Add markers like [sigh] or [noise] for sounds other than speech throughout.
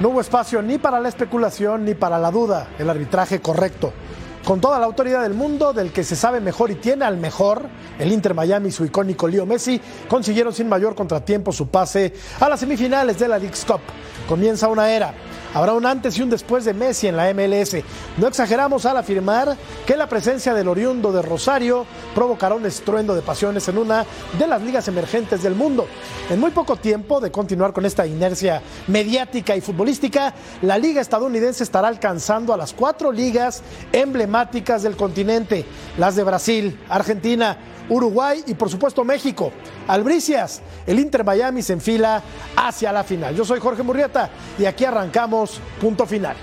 No hubo espacio ni para la especulación ni para la duda. El arbitraje correcto. Con toda la autoridad del mundo, del que se sabe mejor y tiene al mejor, el Inter Miami y su icónico Leo Messi consiguieron sin mayor contratiempo su pase a las semifinales de la League's Cup. Comienza una era. Habrá un antes y un después de Messi en la MLS. No exageramos al afirmar que la presencia del oriundo de Rosario provocará un estruendo de pasiones en una de las ligas emergentes del mundo. En muy poco tiempo de continuar con esta inercia mediática y futbolística, la liga estadounidense estará alcanzando a las cuatro ligas emblemáticas del continente, las de Brasil, Argentina, Uruguay y por supuesto México. Albricias, el Inter Miami se enfila hacia la final. Yo soy Jorge Murrieta y aquí arrancamos punto final.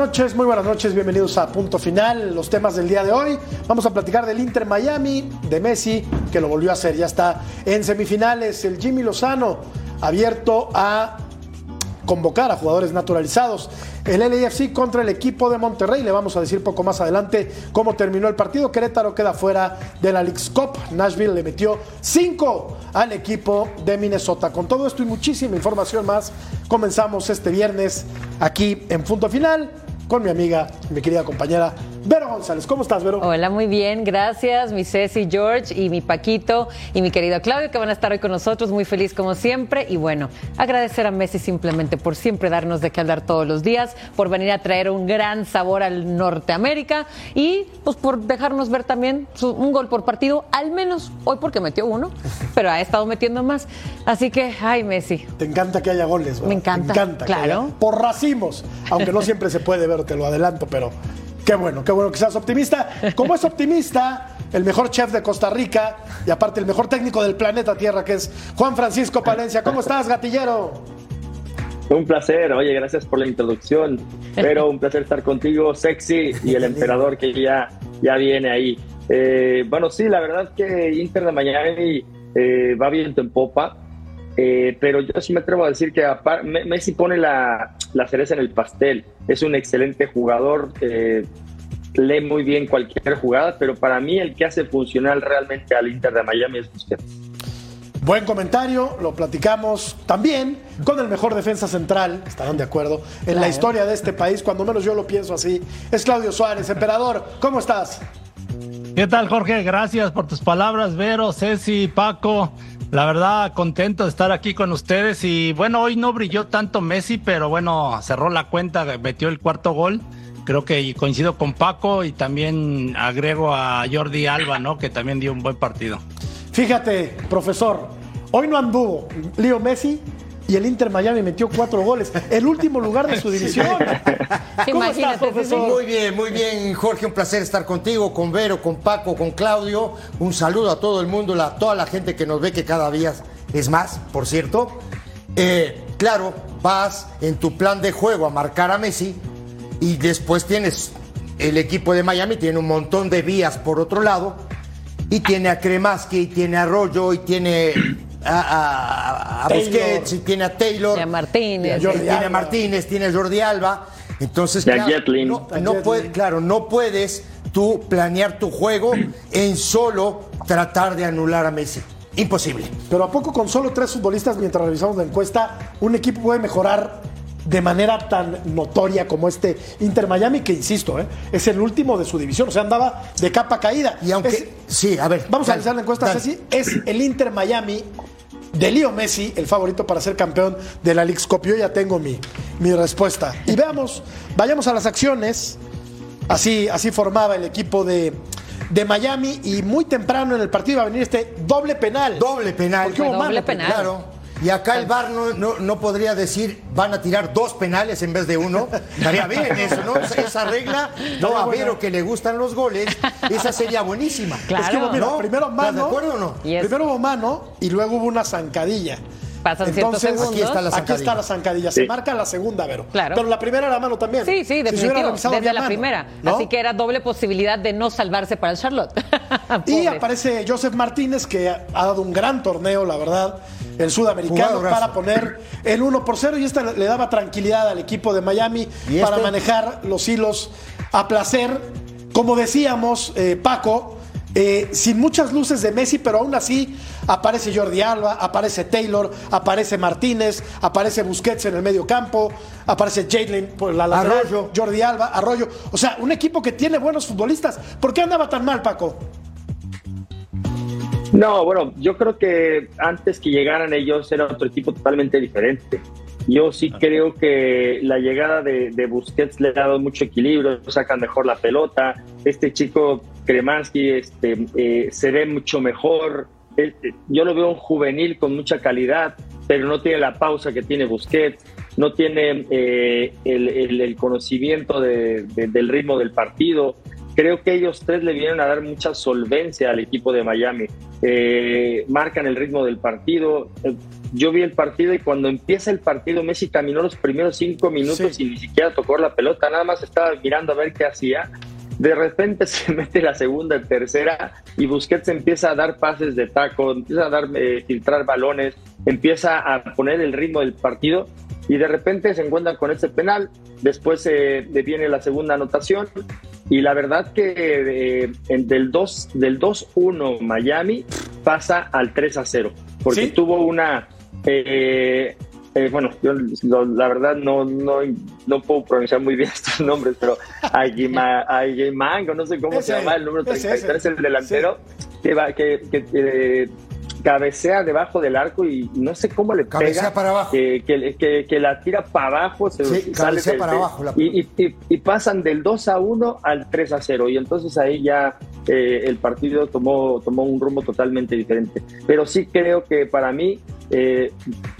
Noches, muy buenas noches, bienvenidos a Punto Final, los temas del día de hoy. Vamos a platicar del Inter Miami, de Messi, que lo volvió a hacer, ya está en semifinales, el Jimmy Lozano abierto a convocar a jugadores naturalizados. El LAFC contra el equipo de Monterrey. Le vamos a decir poco más adelante cómo terminó el partido. Querétaro queda fuera de la League's Cup. Nashville le metió 5 al equipo de Minnesota. Con todo esto y muchísima información más, comenzamos este viernes aquí en Punto Final con mi amiga, mi querida compañera Vero González. ¿Cómo estás, Vero? Hola, muy bien, gracias. Mi Ceci, George y mi Paquito y mi querido Claudio que van a estar hoy con nosotros. Muy feliz como siempre. Y bueno, agradecer a Messi simplemente por siempre darnos de qué hablar todos los días, por venir a traer un gran sabor al Norteamérica y pues por dejarnos ver también su- un gol por partido, al menos hoy porque metió uno, pero ha estado metiendo más. Así que, ay, Messi. Te encanta que haya goles, ¿verdad? Me encanta, Te encanta. que claro. haya- por racimos. Aunque no siempre se puede ver, te lo adelanto, pero qué bueno, qué bueno que seas optimista. Como es optimista, el mejor chef de Costa Rica y aparte el mejor técnico del planeta Tierra, que es Juan Francisco Palencia. ¿Cómo estás, gatillero? Un placer, oye, gracias por la introducción. Pero un placer estar contigo, sexy, y el emperador que ya, ya viene ahí. Eh, bueno, sí, la verdad que Inter de Miami eh, va viento en popa, eh, pero yo sí me atrevo a decir que Messi pone la, la cereza en el pastel. Es un excelente jugador, eh, lee muy bien cualquier jugada, pero para mí el que hace funcionar realmente al Inter de Miami es Busquets. Buen comentario, lo platicamos también con el mejor defensa central, estarán de acuerdo, en la historia de este país, cuando menos yo lo pienso así, es Claudio Suárez. Emperador, ¿cómo estás? ¿Qué tal, Jorge? Gracias por tus palabras, Vero, Ceci, Paco. La verdad, contento de estar aquí con ustedes. Y bueno, hoy no brilló tanto Messi, pero bueno, cerró la cuenta, metió el cuarto gol. Creo que coincido con Paco y también agrego a Jordi Alba, ¿no? Que también dio un buen partido. Fíjate, profesor, hoy no anduvo Leo Messi y el Inter Miami metió cuatro goles, el último lugar de su división. [laughs] ¿Cómo estás, profesor? Muy bien, muy bien, Jorge, un placer estar contigo, con Vero, con Paco, con Claudio. Un saludo a todo el mundo, a toda la gente que nos ve, que cada día es más, por cierto. Eh, claro, vas en tu plan de juego a marcar a Messi y después tienes el equipo de Miami, tiene un montón de vías por otro lado y tiene a Kremaski, y tiene a Rollo, y tiene a, a- a Taylor. Busquets, y tiene a Taylor. Y a Martínez. Tiene a Martínez, tiene a Jordi Alba. Entonces, claro, Jetlin. no, A no Jetlin. puede- claro, no puedes tú planear tu juego en solo tratar de anular a Messi. Imposible. Pero ¿a poco con solo tres futbolistas, mientras revisamos la encuesta, un equipo puede mejorar de manera tan notoria como este Inter Miami, que insisto, ¿eh? es el último de su división, o sea, andaba de capa caída. Y aunque. Es- sí, a ver. vamos a dale, analizar la encuesta, dale. Ceci, es el Inter Miami de Leo Messi, el favorito para ser campeón de la League Cup. Yo ya tengo mi, mi respuesta. Y veamos, vayamos a las acciones. Así, así formaba el equipo de, de Miami y muy temprano en el partido iba a venir este doble penal. Doble penal. Porque hubo doble mano, penal. Claro. Y acá el VAR no, no, no podría decir van a tirar dos penales en vez de uno. Estaría bien eso, ¿no? Esa, esa regla, no a Vero que le gustan los goles, esa sería buenísima. Claro. Es que mira, ¿No? primero ¿Estás mano. de acuerdo o no? Primero hubo mano y luego hubo una zancadilla. Pasan segundos. aquí está la Aquí zancadilla. está la zancadilla. Se Sí. marca la segunda, Vero. Claro. Pero la primera era mano también. Sí, sí, definitivo. Desde la mano, primera. ¿no? Así que era doble posibilidad de no salvarse para el Charlotte. [laughs] Y aparece Joseph Martínez, que ha dado un gran torneo, la verdad, el sudamericano, para poner el 1 por 0. Y esta le daba tranquilidad al equipo de Miami ¿Y para este? manejar los hilos a placer. Como decíamos, eh, Paco, eh, sin muchas luces de Messi, pero aún así aparece Jordi Alba, aparece Taylor, aparece Martínez, aparece Busquets en el medio campo, aparece Jalen por la lateral, Arroyo. Jordi Alba, Arroyo. O sea, un equipo que tiene buenos futbolistas. ¿Por qué andaba tan mal, Paco? No, bueno, yo creo que antes que llegaran ellos era otro equipo totalmente diferente. Yo sí creo que la llegada de, de Busquets le ha dado mucho equilibrio, sacan mejor la pelota. Este chico Kremansky este, eh, se ve mucho mejor. Eh, Yo lo veo un juvenil con mucha calidad, pero no tiene la pausa que tiene Busquets, no tiene eh, el, el- el conocimiento de- de- del ritmo del partido. Creo que ellos tres le vienen a dar mucha solvencia al equipo de Miami. Eh, marcan el ritmo del partido. Eh, Yo vi el partido y cuando empieza el partido, Messi caminó los primeros cinco minutos Sí. y ni siquiera tocó la pelota, nada más estaba mirando a ver qué hacía. De repente [laughs] se mete la segunda, tercera y Busquets empieza a dar pases de taco, empieza a dar, eh, filtrar balones, empieza a poner el ritmo del partido y de repente se encuentran con ese penal. Después eh, viene la segunda anotación y la verdad que eh, en- del 2 del 2-1 Miami pasa al 3-0 porque ¿Sí? tuvo una eh, eh, bueno, yo lo- la verdad no, no, no puedo pronunciar muy bien [laughs] estos nombres, pero Aguima- Aguimango, no sé cómo Ese, se llama el número ese, 33, ese. el delantero, que, va, que, que, eh, cabecea debajo del arco y no sé cómo le Cabecea pega, para abajo. que, que, que- que la tira para abajo, se Sí, sale del- para abajo la y, y- y- y pasan del 2 a 1 al 3 a 0 y entonces ahí ya eh, el partido tomó, tomó un rumbo totalmente diferente. Pero sí creo que para mí eh,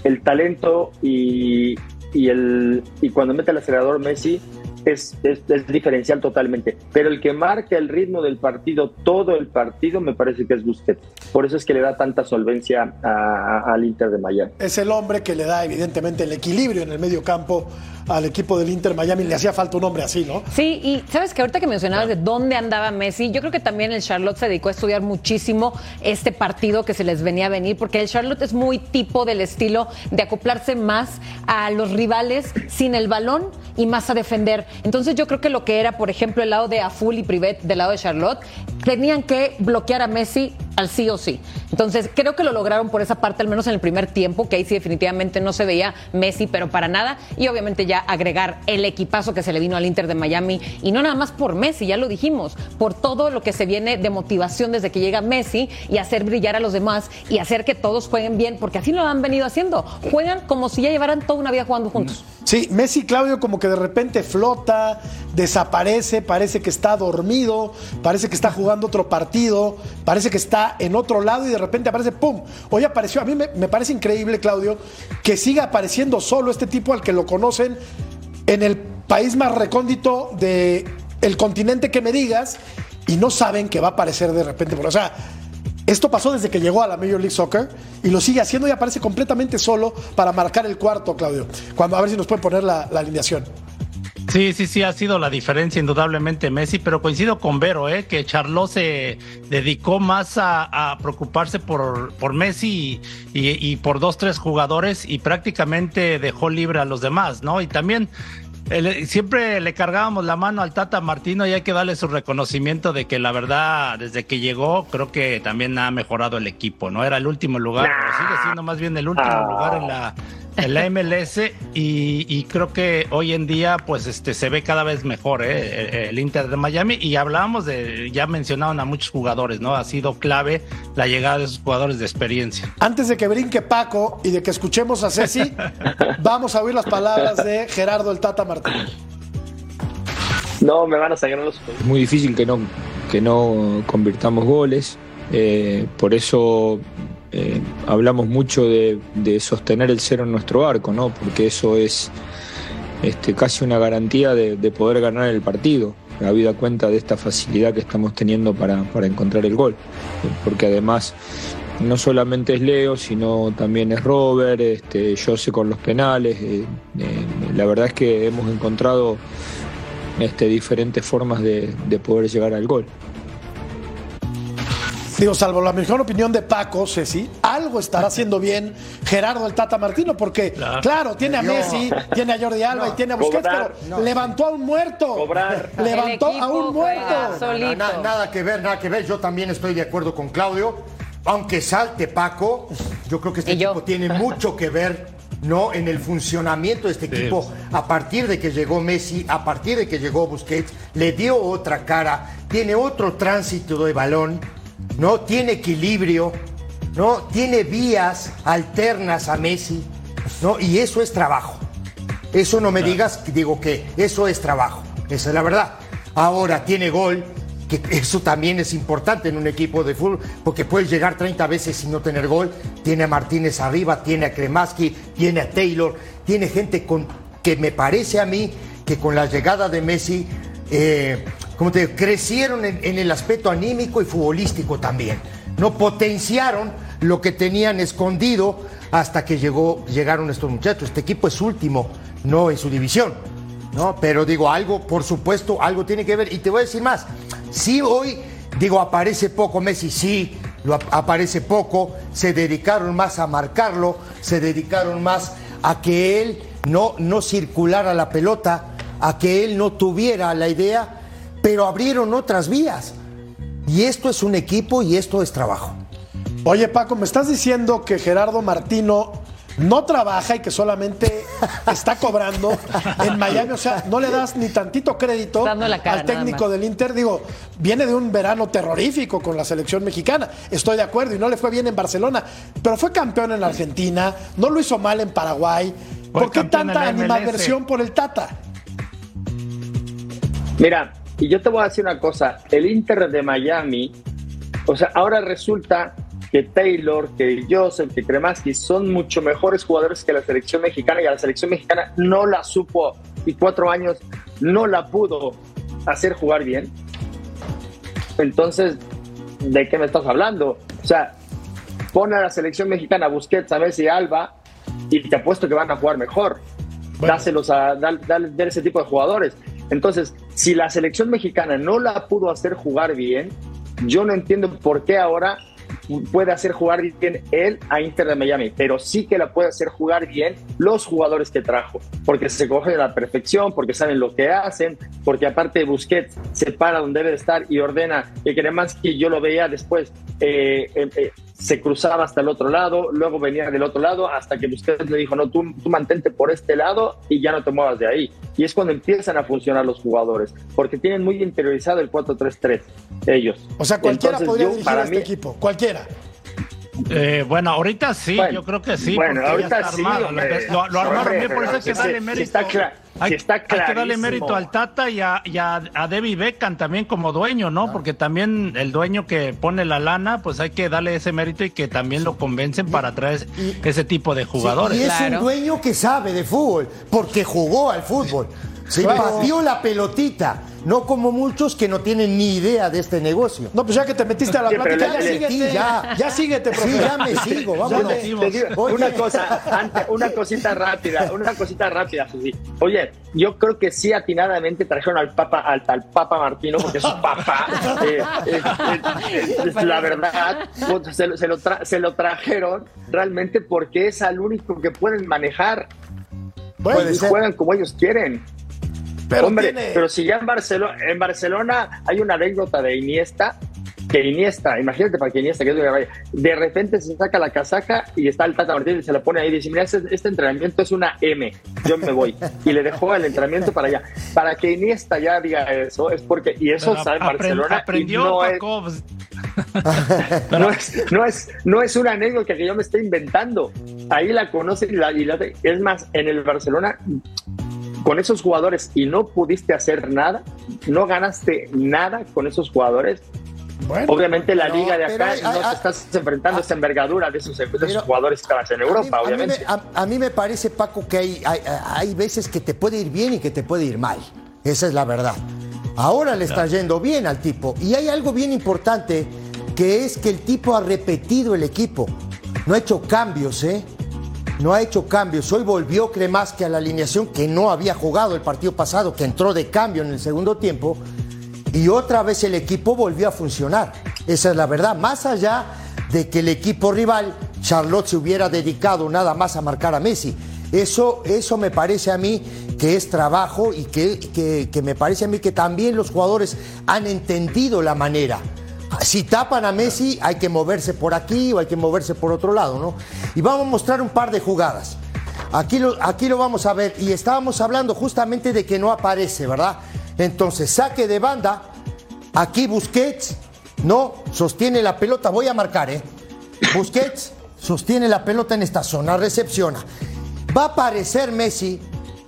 el talento y, y, el, y cuando mete el acelerador Messi es, es, diferencial totalmente. Pero el que marca el ritmo del partido, todo el partido, me parece que es Busquets. Por eso es que le da tanta solvencia al Inter de Miami. Es el hombre que le da evidentemente el equilibrio en el medio campo al equipo del Inter Miami. Le hacía falta un hombre así, ¿no? Sí, y sabes que ahorita que mencionabas de dónde andaba Messi, yo creo que también el Charlotte se dedicó a estudiar muchísimo este partido que se les venía a venir, porque el Charlotte es muy tipo del estilo de acoplarse más a los rivales sin el balón y más a defender. Entonces yo creo que lo que era, por ejemplo, el lado de Aful y Privet del lado de Charlotte, tenían que bloquear a Messi al sí o sí. Entonces creo que lo lograron por esa parte, al menos en el primer tiempo, que ahí sí definitivamente no se veía Messi, pero para nada. Y obviamente ya agregar el equipazo que se le vino al Inter de Miami. Y no nada más por Messi, ya lo dijimos, por todo lo que se viene de motivación desde que llega Messi y hacer brillar a los demás y hacer que todos jueguen bien, porque así lo han venido haciendo. Juegan como si ya llevaran toda una vida jugando juntos. Sí, Messi Claudio como que de repente flota, desaparece, parece que está dormido, parece que está jugando otro partido, parece que está en otro lado y de repente aparece, ¡pum! Hoy apareció, a mí me parece increíble, Claudio, que siga apareciendo solo este tipo al que lo conocen en el país más recóndito de continente que me digas y no saben que va a aparecer de repente. O sea, esto pasó desde que llegó a la Major League Soccer y lo sigue haciendo y aparece completamente solo para marcar el cuarto, Claudio. Cuando a ver si nos pueden poner la alineación. Sí, sí, sí, ha sido la diferencia indudablemente Messi, pero coincido con Vero, ¿eh? que Charlot se dedicó más a, a preocuparse por, por Messi y, y- y por dos, tres jugadores y prácticamente dejó libre a los demás, ¿no? Y también siempre le cargábamos la mano al Tata Martino y hay que darle su reconocimiento de que la verdad, desde que llegó, creo que también ha mejorado el equipo, ¿no? Era el último lugar, pero sigue siendo más bien el último Ah. lugar en la, en la MLS y, y creo que hoy en día pues este se ve cada vez mejor ¿eh? el Inter de Miami y hablábamos de, ya mencionaban a muchos jugadores, ¿no? Ha sido clave la llegada de esos jugadores de experiencia. Antes de que brinque Paco y de que escuchemos a Ceci, [laughs] vamos a oír las palabras de Gerardo el Tata Martino. No, me van a sacar los Es muy difícil que no, que no convirtamos goles, eh, por eso eh, hablamos mucho de, sostener el cero en nuestro arco, ¿no? porque eso es este, casi una garantía de, de poder ganar el partido, habida cuenta de esta facilidad que estamos teniendo para, encontrar el gol, porque además no solamente es Leo, sino también es Robert, este, Jose con los penales, eh, eh, la verdad es que hemos encontrado este, diferentes formas de, de poder llegar al gol. Digo, salvo la mejor opinión de Paco, Ceci, algo estará haciendo bien Gerardo el Tata Martino, porque, claro, Claro. tiene a No. Messi, tiene a Jordi Alba y tiene a Busquets, Cobrar. pero levantó a un muerto. Cobrar. [laughs] Levantó a un muerto. solito. Na- nada que ver, nada que ver. Yo también estoy de acuerdo con Claudio. Aunque salte Paco, yo creo que este equipo tiene mucho que ver ¿no? en el funcionamiento de este equipo. A partir de que llegó Messi, a partir de que llegó Busquets, le dio otra cara, tiene otro tránsito de balón, ¿no? Tiene equilibrio, ¿no? Tiene vías alternas a Messi, ¿no? Y eso es trabajo. Eso no me digas, digo que eso es trabajo. Esa es la verdad. Ahora tiene gol, que eso también es importante en un equipo de fútbol, porque puedes llegar 30 veces sin no tener gol. Tiene a Martínez arriba, tiene a Kremaski, tiene a Taylor, tiene gente con, que me parece a mí que con la llegada de Messi, eh, como te digo, crecieron en, el aspecto anímico y futbolístico también. No potenciaron lo que tenían escondido hasta que llegaron estos muchachos. Este equipo es último, no en su división. ¿no? Pero digo, algo, por supuesto, algo tiene que ver. Y te voy a decir más. Si hoy, digo, aparece poco Messi, sí, lo ap- aparece poco, se dedicaron más a marcarlo, se dedicaron más a que él no, no circulara la pelota, a que él no tuviera la idea, pero abrieron otras vías. Y esto es un equipo y esto es trabajo. Oye, Paco, me estás diciendo que Gerardo Martino no trabaja y que solamente está cobrando en Miami. O sea, no le das ni tantito crédito al técnico del Inter. Digo, viene de un verano terrorífico con la selección mexicana. Estoy de acuerdo y no le fue bien en Barcelona, pero fue campeón en Argentina, no lo hizo mal en Paraguay. ¿Por qué tanta animadversión por el Tata? Mira, y yo te voy a decir una cosa, el Inter de Miami, o sea, ahora resulta que Taylor, que Joseph, que Kremaski son mucho mejores jugadores que la selección mexicana y a la selección mexicana no la supo y cuatro años no la pudo hacer jugar bien. Entonces, ¿de qué me estás hablando? O sea, pon a la selección mexicana Busquets, a Messi Alba y te apuesto que van a jugar mejor. Bueno. Dáselos a dar, dar- dar ese tipo de jugadores. Entonces, si la selección mexicana no la pudo hacer jugar bien, yo no entiendo por qué ahora puede hacer jugar bien él a Inter de Miami, pero sí que la puede hacer jugar bien los jugadores que trajo, porque se cogen a la perfección, porque saben lo que hacen, porque aparte Busquets se para donde debe de estar y ordena, y que yo lo veía después, eh, eh, eh, se cruzaba hasta el otro lado, luego venía del otro lado, hasta que Busquets le dijo, no, tú, tú mantente por este lado y ya no te muevas de ahí. Y es cuando empiezan a funcionar los jugadores, porque tienen muy interiorizado el 4-3-3 ellos. O sea, cualquiera Entonces, podría yo, dirigir para a este mí- equipo. Cualquiera. Eh, bueno, ahorita sí, Bueno, yo creo que sí. bueno, ahorita está sí, hombre. Lo, lo armaron Hombre, bien, por eso hay pero que si darle se- si mérito. está hay, está hay que darle mérito al Tata y a, y a, a Debbie Beckham también como dueño, ¿no? Porque también el dueño que pone la lana, pues hay que darle ese mérito y que también lo convencen para traer ese tipo de jugadores. Sí, y es Claro. un dueño que sabe de fútbol, porque jugó al fútbol. Se Claro. pateó la pelotita, no como muchos que no tienen ni idea de este negocio. No, pues ya que te metiste a la Sí, plática, ya le- síguete. ya. Ya, síguete, profe. Sí, ya me sigo, vámonos. Te digo, Oye. una cosa, una cosita rápida, una cosita rápida, Susi. Oye, yo creo que sí atinadamente trajeron al Papa, al, al Papa Martino, porque es su papá. [laughs] Eh, eh, eh, eh, la verdad, pues, se, lo- se lo tra- se lo trajeron realmente porque es al único que pueden manejar Puede y juegan como ellos quieren. Pero Hombre, pero si ya en Barcelona, en Barcelona hay una anécdota de Iniesta que Iniesta, imagínate para que Iniesta, que es de repente se saca la casaca y está el Tata Martínez y se la pone ahí y dice, mira, este, este, entrenamiento es una M, yo me voy. Y le dejó el entrenamiento para allá. Para que Iniesta ya diga eso, es porque, y eso sabe Barcelona. Aprendió, [laughs] no, es, no, es, no, es, una anécdota que yo me estoy inventando. Ahí la conocen y la, y la es más, en el Barcelona con esos jugadores y no pudiste hacer nada, no ganaste nada con esos jugadores, obviamente la liga de acá no te estás enfrentando a esa envergadura de esos, jugadores que estás en Europa, obviamente. A mí, me, parece, Paco, que hay, hay, veces que te puede ir bien y que te puede ir mal. Esa es la verdad. Ahora le está yendo bien al tipo. Y hay algo bien importante, que es que el tipo ha repetido el equipo. No ha hecho cambios, ¿eh? No ha hecho cambios. Hoy volvió que a la alineación que no había jugado el partido pasado, que entró de cambio en el segundo tiempo y otra vez el equipo volvió a funcionar. Esa es la verdad. Más allá de que el equipo rival, Charlotte, se hubiera dedicado nada más a marcar a Messi. Eso, eso me parece a mí que es trabajo y que, que, me parece a mí que también los jugadores han entendido la manera. Si tapan a Messi, hay que moverse por aquí o hay que moverse por otro lado, ¿no? Y vamos a mostrar un par de jugadas. Aquí lo, aquí lo vamos a ver. Y estábamos hablando justamente de que no aparece, ¿verdad? Entonces, saque de banda. Aquí Busquets, no, sostiene la pelota. Voy a marcar, ¿eh? Busquets sostiene la pelota en esta zona, recepciona. Va a aparecer Messi,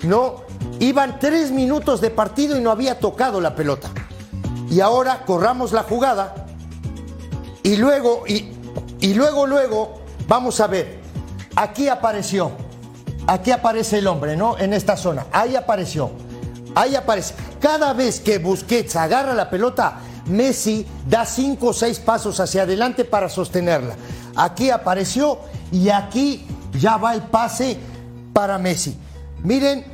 no. Iban tres minutos de partido y no había tocado la pelota. Y ahora corramos la jugada. Y luego, y, y luego, luego, vamos a ver. Aquí apareció. Aquí aparece el hombre, ¿no? En esta zona. Ahí apareció. Ahí aparece. Cada vez que Busquets agarra la pelota, Messi da cinco o seis pasos hacia adelante para sostenerla. Aquí apareció y aquí ya va el pase para Messi. Miren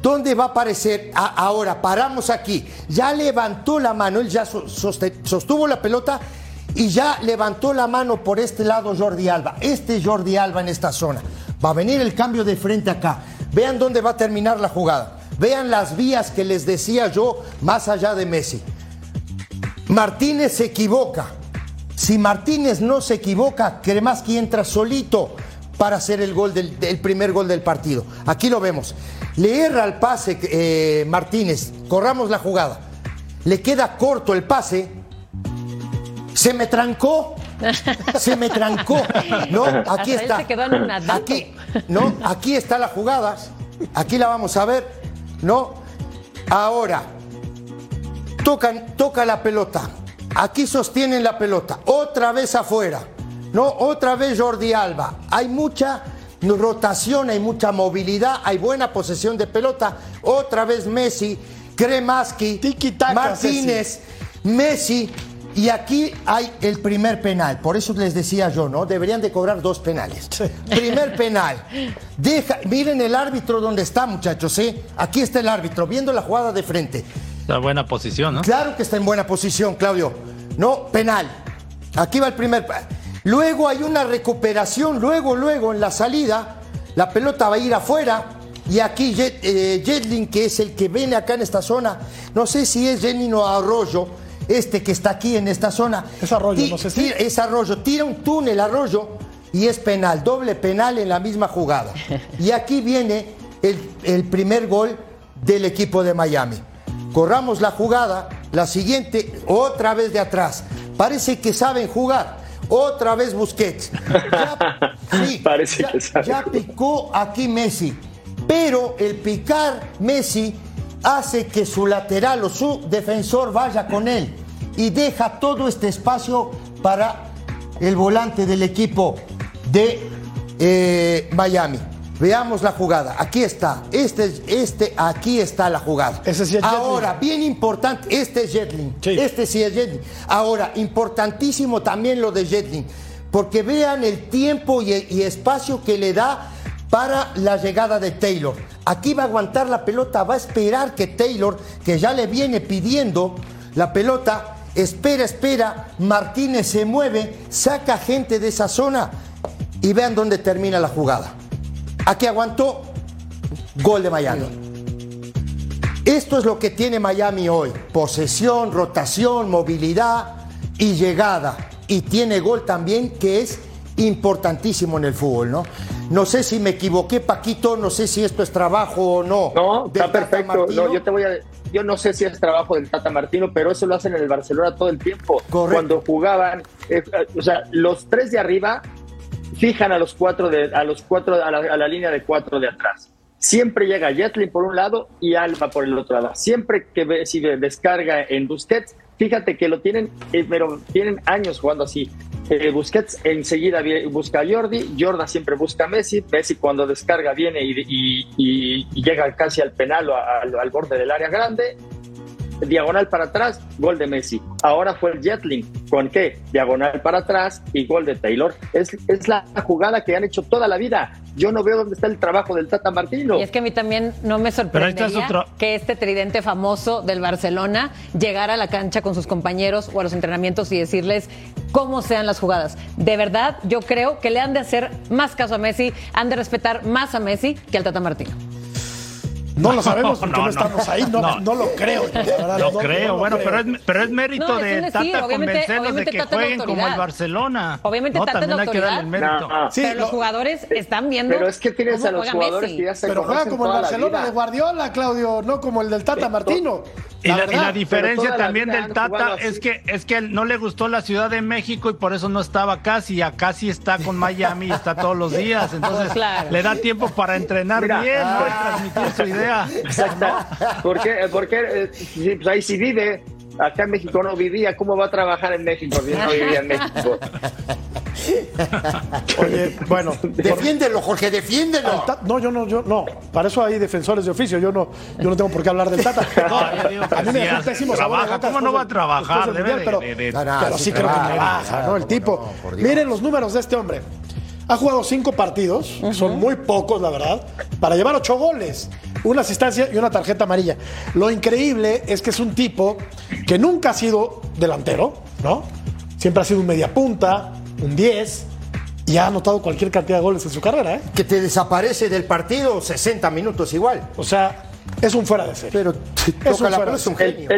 dónde va a aparecer. ahora paramos aquí. Ya levantó la mano, él ya sostuvo la pelota y ya levantó la mano por este lado Jordi Alba. Este Jordi Alba en esta zona. Va a venir el cambio de frente acá. Vean dónde va a terminar la jugada. Vean las vías que les decía yo más allá de Messi. Martínez se equivoca. Si Martínez no se equivoca, Kremaski entra solito para hacer el, gol del, primer gol del partido. Aquí lo vemos. Le erra el pase eh, Martínez. Corramos la jugada. Le queda corto el pase. Se me trancó. Se me trancó. No, aquí está. Aquí, no, aquí está la jugada. Aquí la vamos a ver. ¿no? Ahora, tocan, toca la pelota. Aquí sostienen la pelota. Otra vez afuera. ¿No? Otra vez Jordi Alba. Hay mucha rotación, hay mucha movilidad, hay buena posesión de pelota. Otra vez Messi, Kremaski, Martínez, Messi y aquí hay el primer penal. Por eso les decía yo, ¿no? Deberían de cobrar dos penales. Primer penal. Deja, miren el árbitro donde está, muchachos, ¿eh? Aquí está el árbitro, viendo la jugada de frente. Está en buena posición, ¿no? Claro que está en buena posición, Claudio. No, penal. Aquí va el primer. Luego hay una recuperación, luego, luego en la salida, la pelota va a ir afuera. Y aquí eh, Jetlin, que es el que viene acá en esta zona, no sé si es Jetlin o Arroyo, este que está aquí en esta zona. Es arroyo, no sé si. es arroyo, tira un túnel arroyo y es penal, doble penal en la misma jugada. [laughs] Y aquí viene el, el primer gol del equipo de Miami. Corramos la jugada, la siguiente, otra vez de atrás. Parece que saben jugar. Otra vez Busquets. [laughs] Ya, Parece que ya picó aquí Messi. Pero el picar Messi hace que su lateral o su defensor vaya con él y deja todo este espacio para el volante del equipo de eh, Miami. Veamos la jugada. Aquí está. Este, este, aquí está la jugada. Ahora, bien importante, este es Jetlin. Este sí es Jetlin. Ahora, importantísimo también lo de Jetlin. Porque vean el tiempo y espacio que le da para la llegada de Taylor. Aquí va a aguantar la pelota, va a esperar que Taylor, que ya le viene pidiendo la pelota, espera, espera, Martínez se mueve, saca gente de esa zona y vean dónde termina la jugada. Aquí aguantó, gol de Miami. Esto es lo que tiene Miami hoy. Posesión, rotación, movilidad y llegada. Y tiene gol también que es importantísimo en el fútbol, ¿no? No sé si me equivoqué, Paquito, no sé si esto es trabajo o no. No, está Tata perfecto. No, yo te voy a, yo no sé si es trabajo del Tata Martino, pero eso lo hacen en el Barcelona todo el tiempo. Correcto. Cuando jugaban, eh, o sea, los tres de arriba fijan a los cuatro de, a los cuatro a la, a la línea de cuatro de atrás. Siempre llega Jetlin por un lado y Alba por el otro lado. Siempre que ve, si descarga en Busquets, fíjate que lo tienen, eh, pero tienen años jugando así. Eh, Busquets enseguida busca a Jordi, Jorda siempre busca a Messi, Messi cuando descarga viene y, y- llega casi al penal o al borde del área grande, diagonal para atrás, gol de Messi. Ahora fue el Jetling, ¿con qué? Diagonal para atrás y gol de Taylor. Es, es la jugada que han hecho toda la vida. Yo no veo dónde está el trabajo del Tata Martino. Y es que a mí también no me sorprendería tra- que este tridente famoso del Barcelona llegara a la cancha con sus compañeros o a los entrenamientos y decirles cómo sean las jugadas. De verdad, yo creo que le han de hacer más caso a Messi, han de respetar más a Messi que al Tata Martino. No lo sabemos [laughs] porque no, No, no, estamos ahí, no, no. no lo creo. verdad, Lo no- creo, no lo bueno, creo. pero es, pero es mérito de decir, Tata obviamente- convencerlos de que jueguen como el. Barcelona. Obviamente no, Tata también hay que darle el mérito. No, Sí, Pero los lo- jugadores están viendo. Pero es que tienes a los jugadores Messi. que ya se Pero juega como el Barcelona de Guardiola, Claudio, no como el del Tata Martino. Y la, y la verdad. diferencia también del Tata es que es que no le gustó la Ciudad de México y por eso no estaba acá. Si acá sí está con Miami y está todos los días. [laughs] Entonces Claro. le da tiempo para entrenar Mira. bien, ¿no? Y Ah. transmitir su [laughs] idea. Exacto. ¿Por qué? Porque eh, sí, pues ahí sí vive. Acá en México no vivía. ¿Cómo va a trabajar en México si no vivía en México? [laughs] Oye, bueno, Defiéndelo, Jorge, defiéndelo. Ta- no, yo no, yo no. Para eso hay defensores de oficio. Yo no, yo no tengo por qué hablar del Tata. [laughs] No, yo digo que a mí me sí trabaja. ¿Cómo no va a trabajar? Debe Mundial, de- pero, de- de- No, no, pero sí sí creo que trabaja, ¿no? El tipo. no. Miren los números de este hombre. Ha jugado cinco partidos, son muy pocos, la verdad, para llevar ocho goles, una asistencia y una tarjeta amarilla. Lo increíble es que es un tipo que nunca ha sido delantero, ¿no? Siempre ha sido un mediapunta, un 10, y ha anotado cualquier cantidad de goles en su carrera, ¿eh? Que te desaparece del partido 60 minutos igual. O sea, es un fuera de serie. Pero Es toca un la fuera pelota, de es un genio.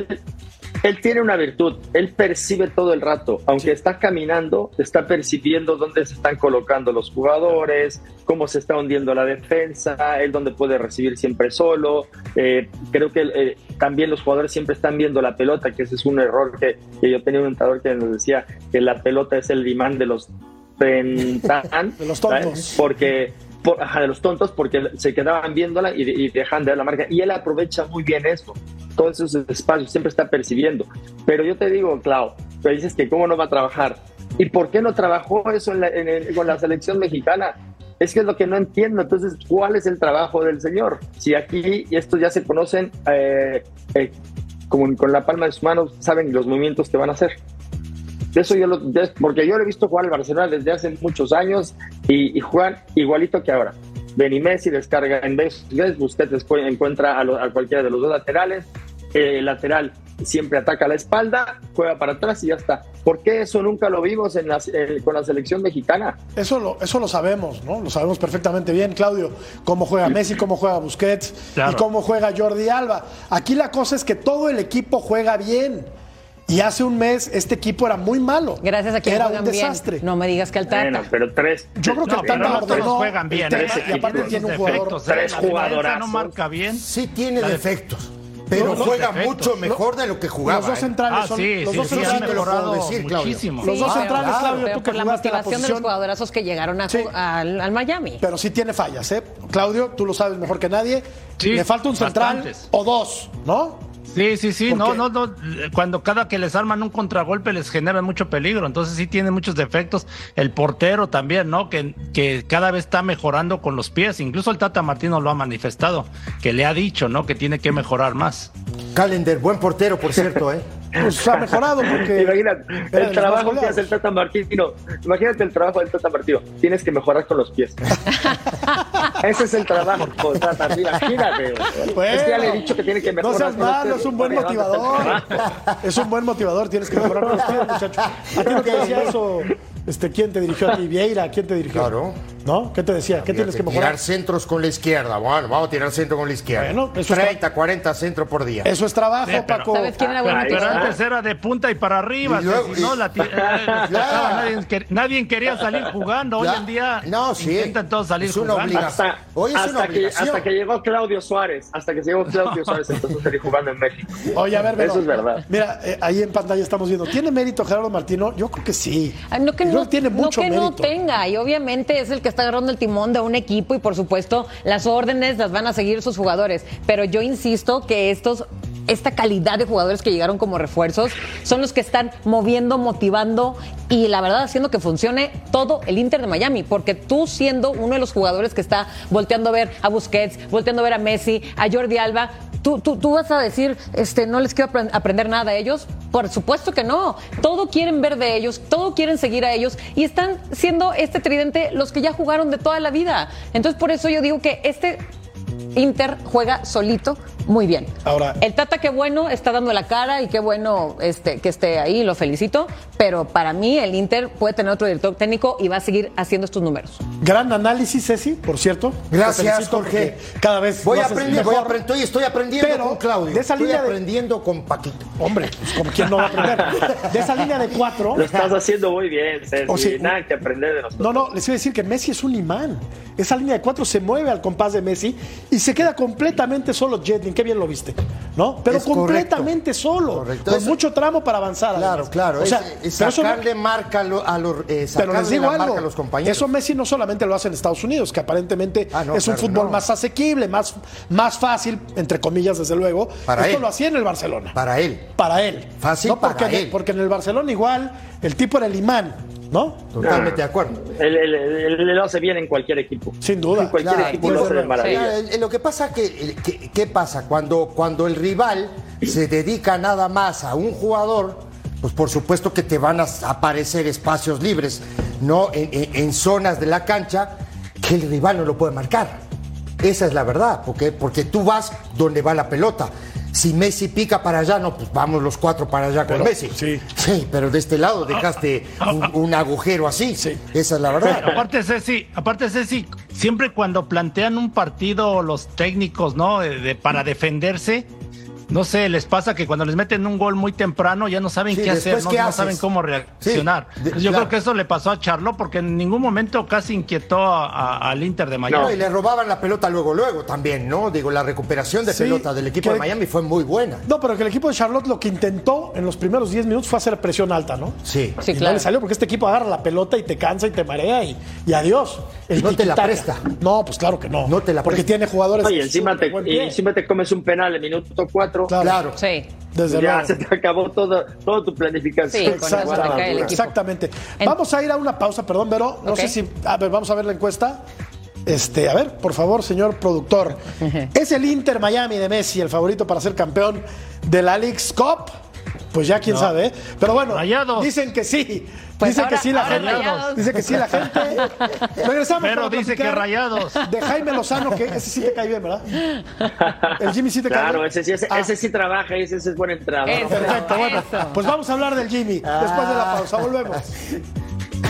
Él tiene una virtud, él percibe todo el rato, aunque está caminando, está percibiendo dónde se están colocando los jugadores, cómo se está hundiendo la defensa, él dónde puede recibir siempre solo. Eh, creo que eh, también los jugadores siempre están viendo la pelota, que ese es un error que, que yo tenía un entrenador que nos decía que la pelota es el imán de los [laughs] pentan, De los tontos. ¿sabes? porque por- ajá, de los tontos porque se quedaban viéndola y, y dejan de dar la marca. Y él aprovecha muy bien eso todos esos espacios siempre está percibiendo. Pero yo te digo Clau me dices que cómo no va a trabajar. Y por qué no trabajó eso en la- en el- con la selección mexicana es que es lo que no entiendo. Entonces cuál es el trabajo del señor si aquí estos ya se conocen eh, eh, con la palma de sus manos saben los movimientos que van a hacer de eso yo lo, de- porque yo lo he visto jugar al Barcelona desde hace muchos años y, y juegan igualito que ahora. Beni Messi descarga en vez, Busquets después encuentra a, lo- a cualquiera de los dos laterales, eh, el lateral siempre ataca a la espalda, juega para atrás y ya está. ¿Por qué eso nunca lo vimos en la- eh, con la selección mexicana? Eso lo, eso lo sabemos, ¿no? Lo sabemos perfectamente bien, Claudio. Cómo juega Messi, cómo juega Busquets Claro. y cómo juega Jordi Alba. Aquí la cosa es que todo el equipo juega bien. Y hace un mes este equipo era muy malo. Gracias a quien Era juegan un bien. desastre. No me digas que al Tata. Bueno, pero tres. Yo creo que No, el pero Tata no ordenó todos juegan bien. Tres y aparte tiene un jugador. defectos, ¿eh? tres jugadorazos. no marca bien. Sí tiene defectos, pero No, juega defectos. mucho mejor de lo que jugaba. Los dos ¿eh? centrales Ah, son sí, los sí, dos sí, centrales. lo puedo decir, Claudio. muchísimo. Los dos centrales, claro, Claudio, tú que la motivación de los jugadorazos que llegaron a al, al Miami. Pero sí tiene fallas, ¿eh? Claudio, tú lo sabes mejor que nadie. Sí, Le falta un central bastantes. o dos, ¿no? Sí, sí, sí, no, no, no, cuando cada que les arman un contragolpe les genera mucho peligro, entonces sí tiene muchos defectos. El portero también, ¿no? Que, que cada vez está mejorando con los pies, incluso el Tata Martino lo ha manifestado, que le ha dicho, ¿no? Que tiene que mejorar más. Calender, buen portero, por [laughs] cierto, ¿eh? Pues ha mejorado porque. Imagínate el trabajo que hace el Tata Martino. Imagínate el trabajo del Tata Martino. Tienes que mejorar con los pies. [laughs] Ese es el trabajo, Tata. Imagínate. es que ya le he dicho que tiene que No mejorar. seas con los malo, es un buen Para ¿dónde está el motivador. Es un buen motivador, tienes que mejorar con los pies, muchacho. A ti no te [laughs] decía eso Este, ¿Quién te dirigió a ti? Vieira, ¿quién te dirigió? Claro. ¿No? ¿Qué te decía? ¿Qué tienes que mejorar? Tirar centros con la izquierda. Bueno, vamos a tirar centro con la izquierda. Bueno, eso es 30, 40 centros por día. Eso es trabajo, Sí, pero- Paco. ¿Sabes quién era buena Pero antes era de punta y para arriba. Y luego- si no, y- la ti- eh, nadie, quer- nadie quería salir jugando. Hoy Ya. en día No, sí. intentan todos salir Es una jugando. obligación. Hasta, Hoy es una que, hasta que llegó Claudio Suárez, hasta que llegó Claudio Suárez, empezó a salir jugando en México. Oye, a ver, Vero, Eso es verdad. Mira, eh, ahí en pantalla estamos viendo. ¿Tiene mérito Gerardo Martino? Yo creo que sí. Ah, No que creo no, tiene no mucho que no tenga, y obviamente es el que está agarrando el timón de un equipo y por supuesto las órdenes las van a seguir sus jugadores. Pero yo insisto que estos, esta calidad de jugadores que llegaron como refuerzos son los que están moviendo, motivando y la verdad haciendo que funcione todo el Inter de Miami. Porque tú siendo uno de los jugadores que está volteando a ver a Busquets, volteando a ver a Messi, a Jordi Alba, ¿Tú, tú, tú vas a decir, este, no les quiero apren- aprender nada a ellos? Por supuesto que no. Todo quieren ver de ellos, todo quieren seguir a ellos y están siendo este tridente los que ya jugaron de toda la vida. Entonces, por eso yo digo que este Inter juega solito muy bien. Ahora- el Tata, qué bueno, está dando la cara y qué bueno este, que esté ahí, lo felicito. Pero para mí, el Inter puede tener otro director técnico y va a seguir haciendo estos números. Gran análisis, Ceci, por cierto. Gracias, Jorge. Cada vez voy a aprender, voy a aprender, estoy aprendiendo Pero, con Claudio. de esa estoy línea de- aprendiendo con Paquito. Hombre, pues como quien no va a aprender. De esa línea de cuatro. Lo estás haciendo muy bien, Ceci. O sea, Nada que aprender de nosotros. No, no, les iba a decir que Messi es un imán. Esa línea de cuatro se mueve al compás de Messi y se queda completamente solo Jetlin. Qué bien lo viste, ¿no? Pero Es correcto. completamente solo. Correcto. Con Eso- mucho tramo para avanzar. Claro, además. claro. O sea, es, no- marca a lo- a los, eh, Pero les digo la algo. marca a los compañeros. Eso Messi no solamente lo hace en Estados Unidos, que aparentemente Ah, no, es un claro, fútbol no. más asequible, más, más fácil, entre comillas, desde luego. Para Esto él. lo hacía en el Barcelona. Para él. Para él. Fácil No, porque, para él. Porque en el Barcelona igual el tipo era el imán, ¿no? Totalmente de acuerdo. Él, él- él- él lo hace bien en cualquier equipo. Sin duda. En cualquier Claro, equipo lo hace de maravilla. Lo que pasa que, que- ¿qué pasa? Cuando, cuando el rival se dedica nada más a un jugador, pues por supuesto que te van a aparecer espacios libres, ¿no? En, en- en zonas de la cancha que el rival no lo puede marcar. Esa es la verdad, porque, porque tú vas donde va la pelota. Si Messi pica para allá, no, pues vamos los cuatro para allá con Pero, Messi. sí. Sí, pero de este lado dejaste un, un agujero así. Sí. Esa es la verdad. Aparte, Ceci, aparte, Ceci, siempre cuando plantean un partido los técnicos, ¿no? De, de- para defenderse, no sé, les pasa que cuando les meten un gol muy temprano ya no saben Sí, qué hacer, no, ¿qué no saben cómo reaccionar. Sí, de- Pues yo claro. creo que eso le pasó a Charlo porque en ningún momento casi inquietó a- a- al Inter de Miami. No, y le robaban la pelota luego, luego también, ¿no? Digo, la recuperación de Sí, pelota del equipo que- de Miami fue muy buena. No, pero que el equipo de Charlotte lo que intentó en los primeros 10 minutos fue hacer presión alta, ¿no? Sí. Sí, y no claro. le salió porque este equipo agarra la pelota y te cansa y te marea y, y adiós. El No te la presta. No, pues claro que no. No te la Porque presta. tiene jugadores. De encima te, y encima te comes un penal en minuto 4. Claro. Claro. Sí. Desde ya luego. se te acabó todo, toda tu planificación. Sí, con Exactamente. cae el equipo. Exactamente. En- Vamos a ir a una pausa, perdón, Vero. No sé si. A ver, vamos a ver la encuesta. Este, a ver, por favor, señor productor. [laughs] ¿Es el Inter Miami de Messi el favorito para ser campeón de la League's Cup? Pues ya quién sabe, ¿eh? Pero bueno, Rayados. dicen que sí. Pues dicen ahora- que sí la gente. Rayados. Dice que sí la gente. [laughs] Regresamos. Pero para dice que Rayados. De Jaime Lozano, que ese sí te cae bien, ¿verdad? El Jimmy sí te cae Claro, bien. ese sí, ese, Ah, ese sí trabaja y ese, ese es buen entrenador. Eso. Perfecto, bueno. Eso. Pues vamos a hablar del Jimmy después de la pausa. Volvemos. [laughs]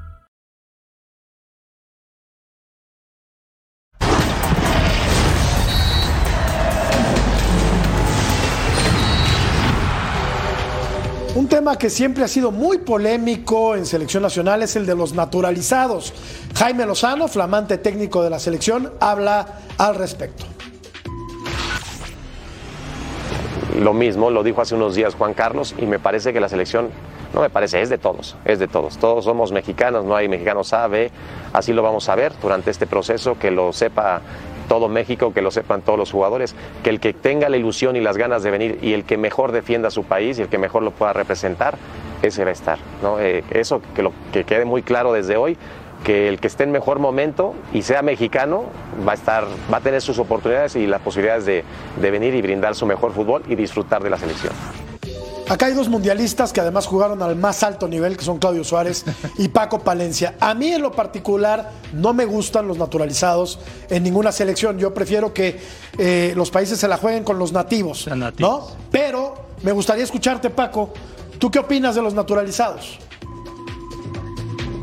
Un tema que siempre ha sido muy polémico en selección nacional es el de los naturalizados. Jaime Lozano, flamante técnico de la selección, habla al respecto. lo mismo, lo dijo hace unos días Juan Carlos, y me parece que la selección, no me parece, es de todos, es de todos. Todos somos mexicanos, no hay mexicanos A, B, así lo vamos a ver durante este proceso, que lo sepa todo México, que lo sepan todos los jugadores, que el que tenga la ilusión y las ganas de venir y el que mejor defienda a su país y el que mejor lo pueda representar, ese va a estar. ¿no? Eh, eso que, lo, que quede muy claro desde hoy, que el que esté en mejor momento y sea mexicano va a estar, va a tener sus oportunidades y las posibilidades de, de venir y brindar su mejor fútbol y disfrutar de la selección. Acá hay dos mundialistas que además jugaron al más alto nivel, que son Claudio Suárez y Paco Palencia. A mí en lo particular no me gustan los naturalizados en ninguna selección. Yo prefiero que eh, los países se la jueguen con los nativos, ¿no? Pero me gustaría escucharte, Paco. ¿Tú qué opinas de los naturalizados?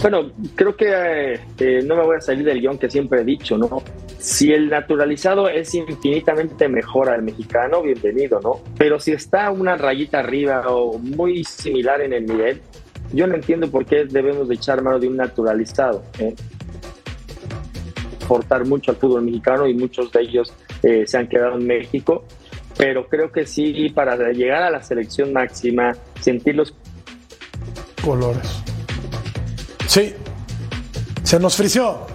Bueno, creo que eh, eh, no me voy a salir del guion que siempre he dicho, ¿no? Si el naturalizado es infinitamente mejor al mexicano, bienvenido, ¿no? Pero si está una rayita arriba o muy similar en el nivel, yo no entiendo por qué debemos de echar mano de un naturalizado. ¿eh? Mucho al fútbol mexicano y muchos de ellos eh, se han quedado en México, pero creo que sí, para llegar a la selección máxima, sentir los colores. Sí. Se nos frició.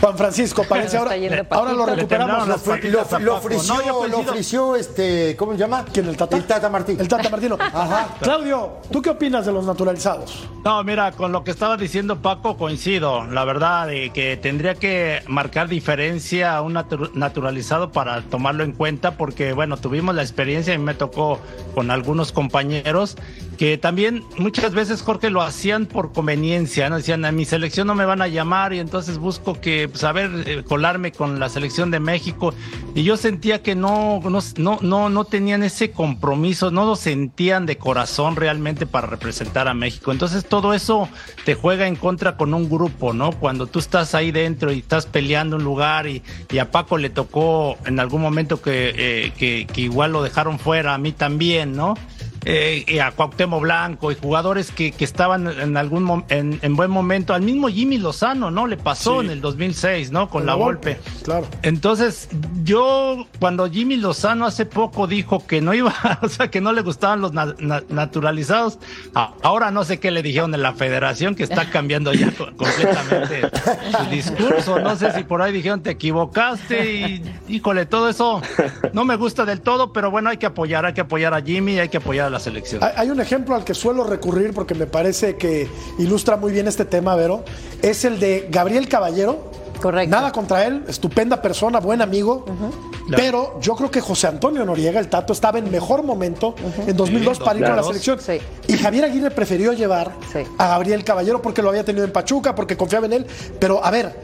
Juan Francisco, parece [laughs] ahora. Ahora lo recuperamos. Lo, lo, lo frició, no, lo frició, este, ¿cómo se llama? ¿Quién? ¿El Tata? El Tata Martín. El Tata Martino. [laughs] Ajá. Claudio, ¿tú qué opinas de los naturalizados? No, mira, con lo que estaba diciendo Paco coincido. La verdad, de que tendría que marcar diferencia a un naturalizado para tomarlo en cuenta, porque, bueno, tuvimos la experiencia y me tocó con algunos compañeros que también muchas veces, Jorge, lo hacían por conveniencia, ¿no? Decían, a mi selección no me van a llamar y entonces busco que, saber pues, eh, colarme con la selección de México. Y yo sentía que no, no, no, no tenían ese compromiso, no lo sentían de corazón realmente para representar a México. Entonces todo eso te juega en contra con un grupo, ¿no? Cuando tú estás ahí dentro y estás peleando un lugar y, y a Paco le tocó en algún momento que, eh, que, que igual lo dejaron fuera, a mí también, ¿no? Eh, y a Cuauhtémoc Blanco y jugadores que, que estaban en algún en, en, buen momento. Al mismo Jimmy Lozano, ¿no? Le pasó Sí. en el 2006, ¿no? Con, Con la golpe. Claro. Entonces, yo cuando Jimmy Lozano hace poco dijo que no iba, [laughs] o sea, que no le gustaban los na- na- naturalizados, ahora no sé qué le dijeron en la federación que está cambiando ya co- completamente su discurso. No sé si por ahí dijeron te equivocaste y híjole, todo eso no me gusta del todo, pero bueno, hay que apoyar, hay que apoyar a Jimmy, hay que apoyar a la selección. Hay- un ejemplo al que suelo recurrir porque me parece que ilustra muy bien este tema, Vero. Es el de Gabriel Caballero. Correcto. Nada contra él, estupenda persona, buen amigo. Pero yo creo que José Antonio Noriega, el Tato, estaba en mejor momento en 2002 Sí, para ir con la 2002. selección. Sí. Y Javier Aguirre prefirió llevar Sí. a Gabriel Caballero porque lo había tenido en Pachuca, porque confiaba en él. Pero a ver,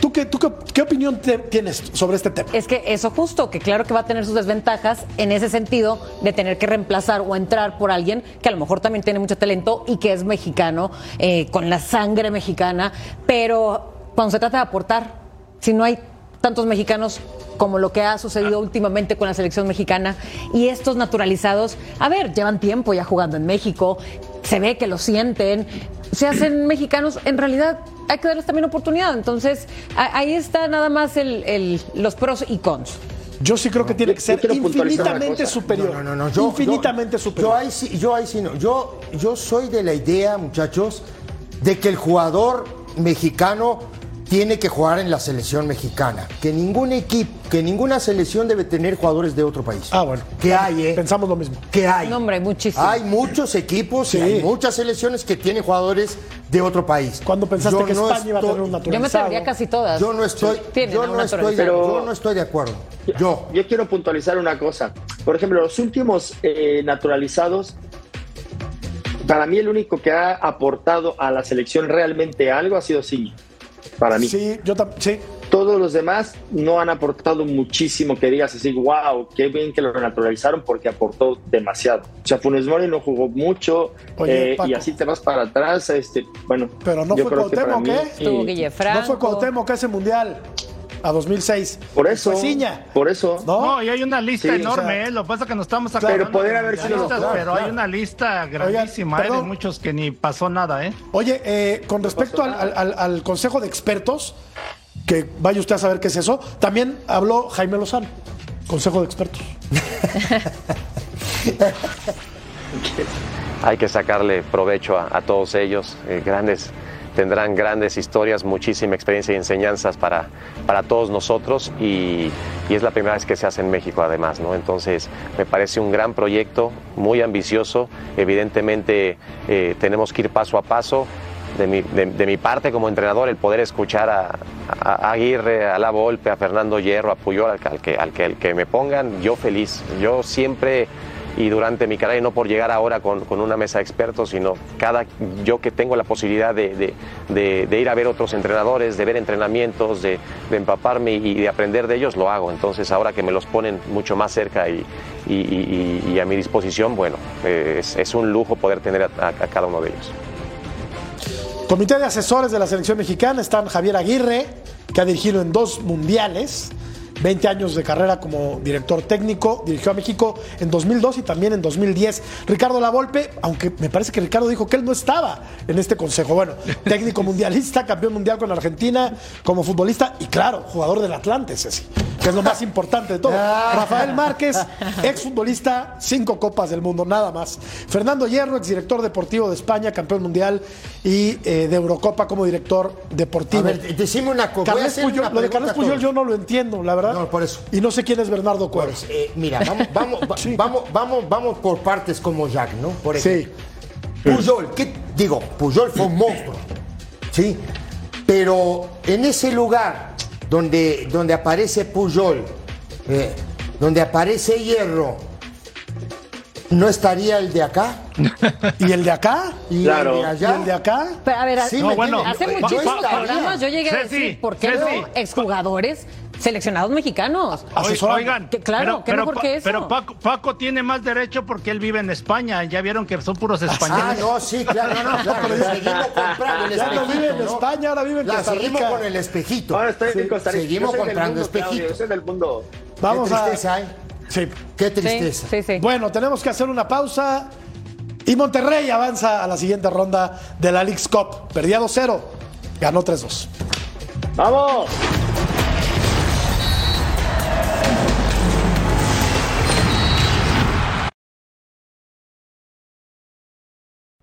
¿tú qué, tú qué, qué opinión tienes sobre este tema? Es que eso justo, que claro que va a tener sus desventajas en ese sentido de tener que reemplazar o entrar por alguien que a lo mejor también tiene mucho talento y que es mexicano, eh, con la sangre mexicana, pero cuando se trata de aportar, si no hay tantos mexicanos como lo que ha sucedido últimamente con la selección mexicana y estos naturalizados, a ver, llevan tiempo ya jugando en México, se ve que lo sienten, se hacen mexicanos, en realidad hay que darles también oportunidad, entonces a- ahí está nada más el- el- los pros y cons. Yo sí creo que tiene que ser infinitamente superior. No, no, no. Yo, infinitamente yo- superior. Yo ahí sí, yo ahí sí no. Yo, yo soy de la idea, muchachos, de que el jugador mexicano tiene que jugar en la selección mexicana. Que ningún equipo, que ninguna selección debe tener jugadores de otro país. Ah, bueno. Que hay, ¿eh? Pensamos lo mismo. Que hay. No, hombre, muchísimo. Hay muchos equipos Sí. y hay muchas selecciones que tienen jugadores de otro país. ¿Cuándo pensaste Yo que no España iba a tener un estoy- naturalizado? Yo me atrevería casi todas. Yo no estoy, yo no estoy, de, yo no estoy de acuerdo. Yo. Yo quiero puntualizar una cosa. Por ejemplo, los últimos eh, naturalizados, para mí el único que ha aportado a la selección realmente algo ha sido Ciño. Para mí. Sí, yo también. Sí. Todos los demás no han aportado muchísimo que digas así, wow, qué bien que lo naturalizaron porque aportó demasiado. O sea, Funes Mori no jugó mucho Oye, eh, y así te vas para atrás. Este, bueno, Pero no yo fue Cuauhtémoc, mí, ¿eh? Estuvo sí. Guille Franco. No fue Cuauhtémoc ese mundial a 2006. Por eso, Fue Ciña. por eso. ¿No? No, y hay una lista Sí, enorme, o sea, ¿eh? Lo que pasa es que no estamos Pero acordando poder de haber sido los- Pero claro. hay una lista grandísima, ¿eh? De muchos que ni pasó nada, ¿eh? Oye, eh, con respecto al, al- al- al Consejo de Expertos, que vaya usted a saber qué es eso, también habló Jaime Lozano, Consejo de Expertos. [laughs] hay que sacarle provecho a, a todos ellos, eh, grandes tendrán grandes historias, muchísima experiencia y enseñanzas para, para todos nosotros y, y es la primera vez que se hace en México además, ¿no? Entonces me parece un gran proyecto, muy ambicioso, evidentemente eh, tenemos que ir paso a paso. De mi, de- mi parte como entrenador, el poder escuchar a, a- Aguirre, a La Volpe, a Fernando Hierro, a Puyol, al, al que, al, que, que me pongan, yo feliz. Yo siempre y durante mi carrera, y no por llegar ahora con, con una mesa de expertos, sino cada yo que tengo la posibilidad de, de- de- ir a ver otros entrenadores, de ver entrenamientos, de, empaparme y de aprender de ellos, lo hago. Entonces ahora que me los ponen mucho más cerca y, y- y- a mi disposición, bueno, es, un lujo poder tener a- a cada uno de ellos. Comité de asesores de la selección mexicana están Javier Aguirre, que ha dirigido en dos mundiales, 20 años de carrera como director técnico, dirigió a México en 2002 y también en 2010. Ricardo Lavolpe, aunque me parece que Ricardo dijo que él no estaba en este consejo. Bueno, [laughs] técnico mundialista, campeón mundial con Argentina, como futbolista y claro, jugador del Atlante, Ceci, que es lo más importante de todo. Rafael Márquez, exfutbolista, cinco copas del mundo, nada más. Fernando Hierro, exdirector deportivo de España, campeón mundial y eh, de Eurocopa como director deportivo. A ver, decime una cosa. lo de a Puyol yo no lo entiendo, la verdad. No, por eso. Y no sé quién es Bernardo Cuevas. Eh, mira, vamos, [laughs] vamos, va- vamos, vamos, vamos por partes como Jack, ¿no? Por Sí. ejemplo. Puyol, ¿qué digo? Puyol fue un monstruo, ¿sí? Pero en ese lugar donde, donde aparece Puyol, eh, donde aparece Hierro, ¿no estaría el de acá? [laughs] ¿Y el de acá? ¿Y Claro. el de ¿Y allá? el de acá? Pero, a ver, Sí, No, ¿me bueno, hace muchísimos programas yo llegué a decir, ¿por qué Ceci. no exjugadores seleccionados mexicanos? Oigan, Que claro, qué mejor Pa- que eso. pero Paco, Paco tiene más derecho porque él vive en España. Ya vieron que son puros Ah, españoles. no, sí, claro, no, no, claro, seguimos comprando el Ya no espejito, vive en ¿no? España, ahora vive en La Costa seguimos Rica. con el espejito. Ahora estoy en Costa Rica. Seguimos comprando espejitos. yo del mundo. Vamos Qué a. tristeza, ¿eh? Sí. Qué Sí, tristeza. sí, sí. Bueno, tenemos que hacer una pausa. Y Monterrey avanza a la siguiente ronda de la League's Cup. Perdía 2-0, ganó 3-2. ¡Vamos!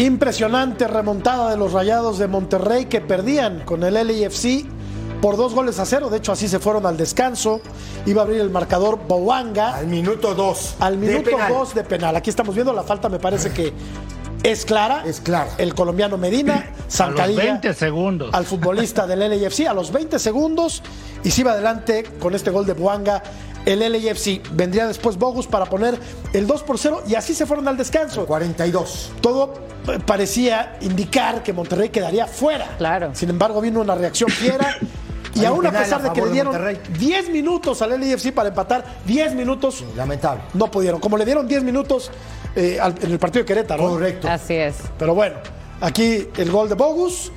Impresionante remontada de los Rayados de Monterrey que perdían con el LAFC por dos goles a cero. De hecho, así se fueron al descanso. Iba a abrir el marcador Bowanga Al minuto dos. al de minuto penal. 2 de penal. Aquí estamos viendo la falta, me parece que es clara. Es clara. El colombiano Medina, A los zancadilla 20 segundos. al futbolista del LAFC a los 20 segundos y se iba adelante con este gol de Boanga. El LAFC vendría después Bogus para poner el 2 por 0 y así se fueron al descanso. 42. Todo eh, parecía indicar que Monterrey quedaría fuera. Claro. Sin embargo, vino una reacción fiera. [coughs] Y aún a pesar a de que le dieron Monterrey. 10 minutos al LAFC para empatar, 10 minutos Lamentable. no pudieron. Como le dieron 10 minutos eh, al- en el partido de Querétaro. ¿no? Correcto. Así es. Pero bueno, aquí el gol de Bogus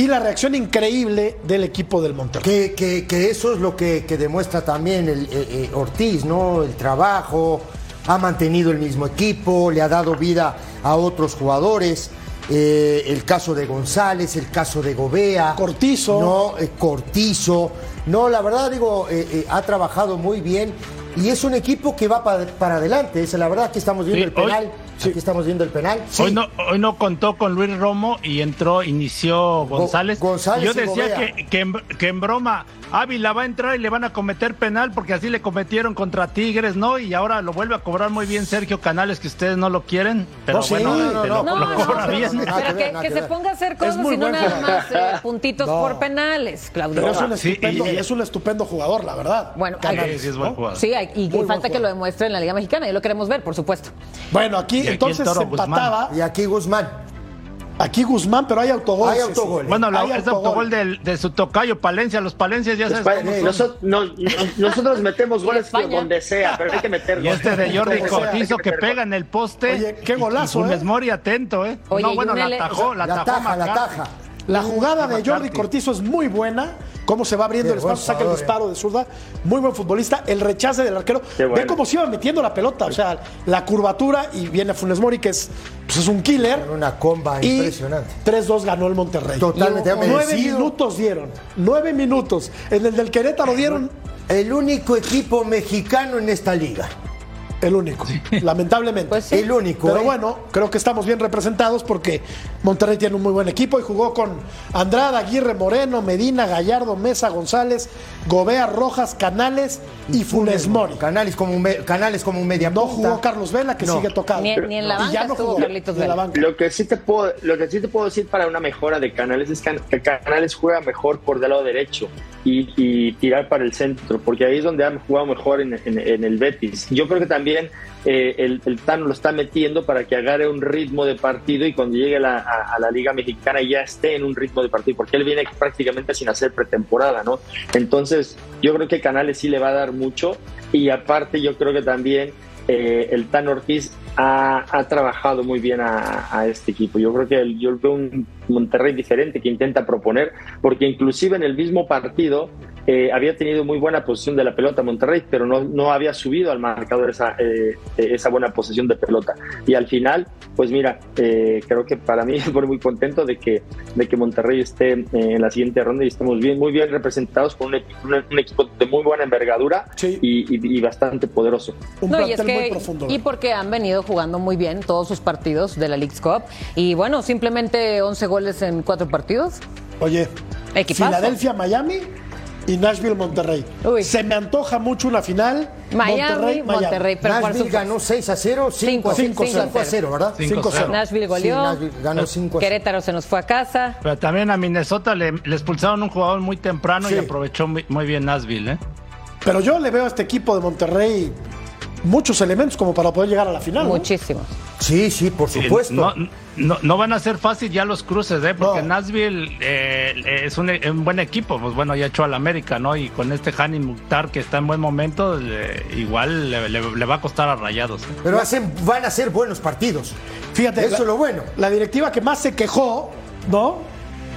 y la reacción increíble del equipo del Monterrey. Que, que- que eso es lo que, que demuestra también el, eh, eh, Ortiz, ¿no? El trabajo, ha mantenido el mismo equipo, le ha dado vida a otros jugadores. eh, el caso de González, el caso de Gobea. Cortizo. No, Eh, Cortizo. No, la verdad, digo, eh, eh, ha trabajado muy bien y es un equipo que va pa- para adelante. Es la verdad, aquí estamos viendo Sí, el penal. hoy- Aquí estamos viendo el penal. Sí. Hoy, no, hoy no contó con Luis Romo y entró, inició González. González Yo decía que, que, en, que en broma Ávila va a entrar y le van a cometer penal porque así le cometieron contra Tigres, ¿no? Y ahora lo vuelve a cobrar muy bien Sergio Canales, que ustedes no lo quieren. Pero No, sí, bueno, no, no, no, lo, No, lo no, cobra bien. Pero que se ponga a hacer cosas y no nada más eh, puntitos No. por penales, Claudio. Pero es un Sí, estupendo, y- y, es un estupendo jugador, la verdad. Bueno, Canales, hay- Sí, sí, es buen ¿no? jugador. Sí, hay- y falta que lo demuestre en la Liga Mexicana y lo queremos ver, por supuesto. Bueno, aquí entonces se Guzmán. empataba. Y aquí Guzmán. Aquí Guzmán, pero hay autogol. Hay autogol. Bueno, la- Hay es autogol del- de su tocayo Palencia. Los Palencias ya sabes Espa- cómo son. nosotros, no- no- nosotros metemos goles España. donde sea, pero hay que meter Y este de Jordi Cortizo que pega en el poste. Oye, qué golazo, Y Funes ¿eh? Mori atento, ¿eh? Oye, no, y bueno, la atajó, la La atajó taja, la taja. La jugada de Jordi. Cortizo es muy buena. Cómo se va abriendo Qué el espacio, saca el disparo de zurda. Muy buen futbolista. El rechace del arquero. Bueno. Ve cómo se iba metiendo la pelota. O sea, la curvatura y viene Funes Mori, que es, pues es un killer. Una comba Y impresionante. 3-2 ganó el Monterrey. Totalmente Nueve minutos dieron. Nueve minutos. En el del Querétaro dieron El único equipo mexicano en esta liga. El único. Lamentablemente. Pues sí. El único. Pero ¿eh? bueno, creo que estamos bien representados porque Monterrey tiene un muy buen equipo y jugó con Andrada, Aguirre, Moreno, Medina, Gallardo, Mesa, González, Gobea, Rojas, Canales y Funes Mori. Canales como un, me- Canales como un media No jugó Carlos Vela, que No. sigue tocado. Ni, ni en la Y banca ya no jugó Carlitos en la Vela. banca. Lo que sí te puedo, lo que sí te puedo decir para una mejora de Canales es que que Canales juega mejor por del lado derecho y, y tirar para el centro, porque ahí es donde han jugado mejor en, en- en el Betis. Yo creo que también eh, el, el Tano lo está metiendo para que agarre un ritmo de partido y cuando llegue la- a, la Liga Mexicana ya esté en un ritmo de partido, porque él viene prácticamente sin hacer pretemporada, ¿no? Entonces, yo creo que Canales sí le va a dar mucho y aparte yo creo que también eh, el Tan Ortiz ha, ha trabajado muy bien a, a este equipo. Yo creo que el- yo veo un Monterrey diferente que intenta proponer, porque inclusive en el mismo partido eh, había tenido muy buena posición de la pelota Monterrey, pero no, no había subido al marcador esa, eh, eh, esa buena posesión de pelota. Y al final, pues mira, eh, creo que para mí [laughs] me pone muy contento de que, de que Monterrey esté eh, en la siguiente ronda y estemos bien, muy bien representados con un, un- un equipo de muy buena envergadura Sí. y, y- y bastante poderoso. Un No, y es plantel muy que, profundo. y porque han venido jugando muy bien todos sus partidos de la League's Cup. Y bueno, simplemente 11 goles en cuatro partidos. Oye, Equipazo. Filadelfia, Miami y Nashville, Monterrey. Uy. Se me antoja mucho una final. Miami, Monterrey, pero por Nashville supuesto. ganó 6 a 0, 5 a Cinco, 5, cinco, a 0, ¿verdad? 5-0. Nashville Sí, goleó. Nashville ganó 5 a 0. Querétaro se nos fue a casa. Pero también a Minnesota le, le expulsaron un jugador muy temprano Sí. y aprovechó muy, muy bien Nashville, ¿eh? Pero yo le veo a este equipo de Monterrey muchos elementos como para poder llegar a la final. ¿no? Muchísimo. Sí, sí, por supuesto. No, no, no van a ser fácil ya los cruces, ¿eh? Porque No. Nashville eh, es un, un buen equipo. Pues bueno, ya echó al América, ¿no? Y con este Hani Mukhtar que está en buen momento, le- igual le, le- le va a costar a Rayados. ¿eh? Pero hacen, van a ser buenos partidos. Fíjate, Eso la, es lo bueno. La directiva que más se quejó, ¿no?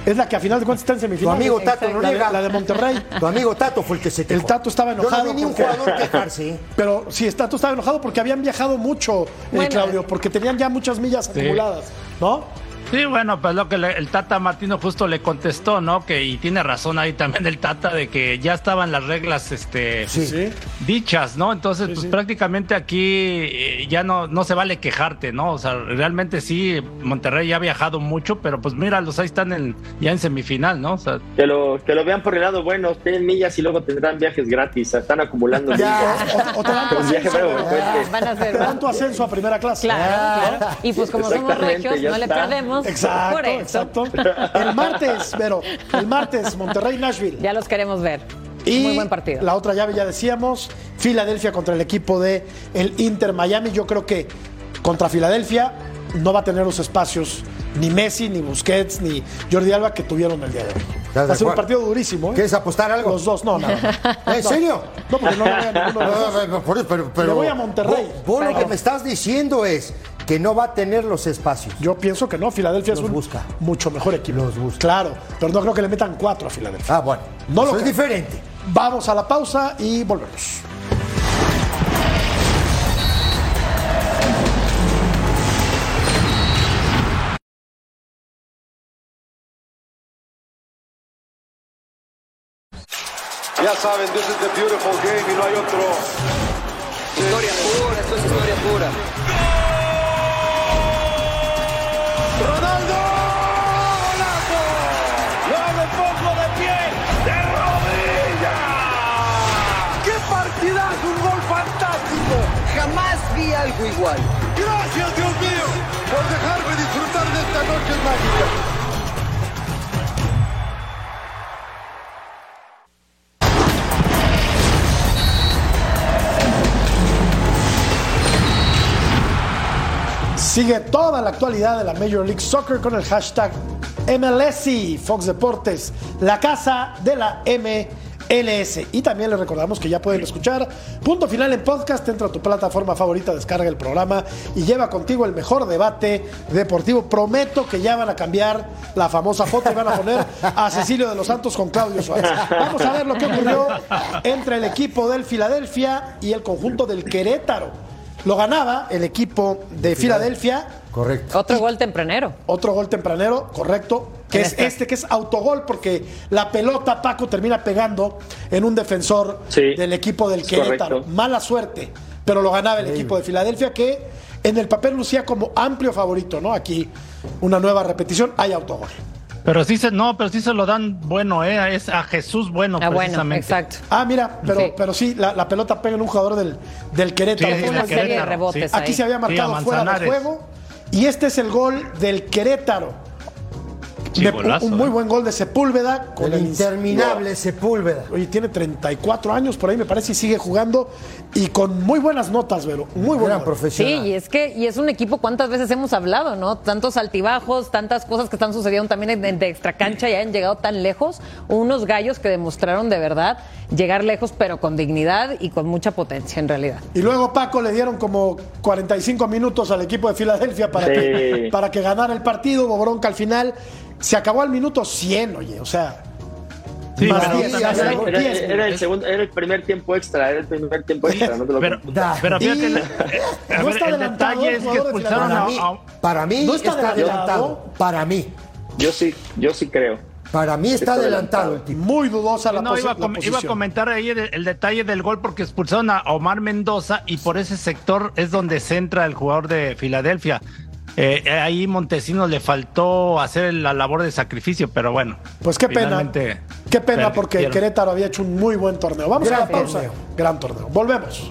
Es la que a final de cuentas está en Tu semifinales. amigo Tato La de- Noriega. La de Monterrey. Tu amigo Tato fue el que se quejó. El Tato estaba Yo enojado. no vi ni un porque- jugador [laughs] quejarse. ¿eh? Pero sí, el Tato estaba enojado porque habían viajado mucho, eh, Bueno. Claudio, porque tenían ya muchas millas acumuladas, ¿no? Sí, bueno, pues lo que le- el Tata Martino justo le contestó, ¿no? Que y tiene razón ahí también el Tata de que ya estaban las reglas, este, Sí. Dichas, ¿no? Entonces, pues sí. prácticamente aquí eh, ya no, no se vale quejarte, ¿no? O sea, realmente sí, Monterrey ya ha viajado mucho, pero pues míralos, ahí están en, ya en semifinal, ¿no? O sea, Que lo, que lo vean por el lado bueno, tienen millas y luego tendrán viajes gratis, están acumulando Ya, millas. [laughs] o, o te dan tu ascenso, breve, frecuente. Van a dan tu ascenso a primera clase. Claro, claro. Y pues como somos regios, no le está. Exacto, por eso. exacto. El martes, pero el martes, Monterrey, Nashville. Ya los queremos ver. Y Muy buen partido. la otra llave ya decíamos, Filadelfia contra el equipo de el Inter Miami. Yo creo que contra Filadelfia no va a tener los espacios ni Messi, ni Busquets, ni Jordi Alba que tuvieron el día de hoy. ¿Estás de Va a ser un partido durísimo. ¿eh? ¿Quieres apostar algo? Los dos, no, no. no. [laughs] ¿En serio? No, porque no voy a ninguno de los dos. No, no, por eso, pero, pero- Le voy a Monterrey. Vos, vos lo que me estás diciendo es que no va a tener los espacios. Yo pienso que no, Filadelfia es Los un busca. mucho mejor equipo. Los busca. Claro, pero no creo que le metan cuatro a Filadelfia. Ah, bueno. No lo Eso es creo. diferente. Vamos a la pausa y volvemos. Ya saben, this is the beautiful game y no hay otro. Historia pura, esto es historia pura. Algo igual. ¡Gracias, Dios mío! Por dejarme disfrutar de esta noche mágica. Sigue toda la actualidad de la Major League Soccer con el hashtag MLSI, Fox Deportes, la casa de la MLS. Y también les recordamos que ya pueden escuchar Punto Final en podcast. Entra a tu plataforma favorita, descarga el programa y lleva contigo el mejor debate deportivo. Prometo que ya van a cambiar la famosa foto y van a poner a Cecilio de los Santos con Claudio Suárez. Vamos a ver lo que ocurrió entre el equipo del Filadelfia y el conjunto del Querétaro. Lo ganaba el equipo de Filadelfia. Correcto. Otro gol tempranero. Otro gol tempranero, correcto. Que es este, que es autogol, porque la pelota Paco termina pegando en un defensor Sí, del equipo del es Querétaro. correcto. Mala suerte, pero lo ganaba el equipo de Filadelfia, que en el papel lucía como amplio favorito, ¿no? Aquí una nueva repetición, hay autogol. Pero sí se, no, pero sí se lo dan bueno, eh, es a Jesús bueno, Ah, bueno, precisamente. exacto. Ah, mira, pero Sí. pero sí la, la pelota pega en un jugador del, del Querétaro. Sí, Fue una del serie de Querétaro, rebotes sí. ahí. Aquí se había marcado fuera de juego. Y este es el gol del Querétaro. Golazo, un muy eh. buen gol de Sepúlveda. Con El el interminable Sepúlveda. Oye, tiene 34 años por ahí, me parece, y sigue jugando. Y con muy buenas notas, Vero. Muy buena. Gran Sí, profesional. y es que y es un equipo, ¿cuántas veces hemos hablado, no? Tantos altibajos, tantas cosas que están sucediendo también en- de extra cancha y han llegado tan lejos. Unos gallos que demostraron de verdad llegar lejos, pero con dignidad y con mucha potencia en realidad. Y luego Paco le dieron como 45 minutos al equipo de Filadelfia para, Sí. que, para que ganara el partido. Hubo bronca al final. Se acabó al minuto 100, oye. O sea, Sí, Más pero Era, era- diez, era el segundo, era el primer tiempo extra, era el primer tiempo extra, no te lo pero, confundas. pero fíjate, Y- el, eh, a ¿No ver, está el adelantado detalle es que expulsaron Para a, mí, a- para mí ¿No está está, adelantado? adelantado. Para mí. Yo sí, yo sí creo. Para mí está, Está adelantado adelantado. el tipo. muy dudosa la, no, iba, a la iba a comentar ahí el, el detalle del gol porque expulsaron a Omar Mendoza y por ese sector es donde centra el jugador de Filadelfia. Eh, ahí Montesinos le faltó hacer la labor de sacrificio, pero bueno. Pues qué pena. Qué pena porque. Querétaro había hecho un muy buen torneo. Vamos a la pausa. torneo. Gran torneo. Volvemos.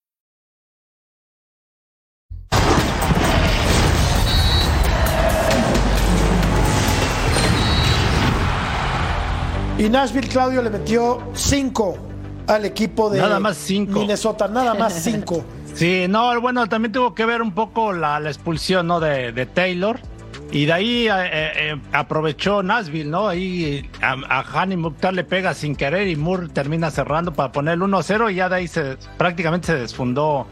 Y Nashville, Claudio, le metió 5 al equipo de Nada más cinco. Minnesota. Nada más 5. [laughs] Sí, no, bueno, también tuvo que ver un poco la, la expulsión ¿no? de, de Taylor. Y de ahí eh, eh, aprovechó Nashville, ¿no? Ahí a, a Hani Mukhtar le pega sin querer y Moore termina cerrando para poner el 1-0 y ya de ahí se, prácticamente se desfundó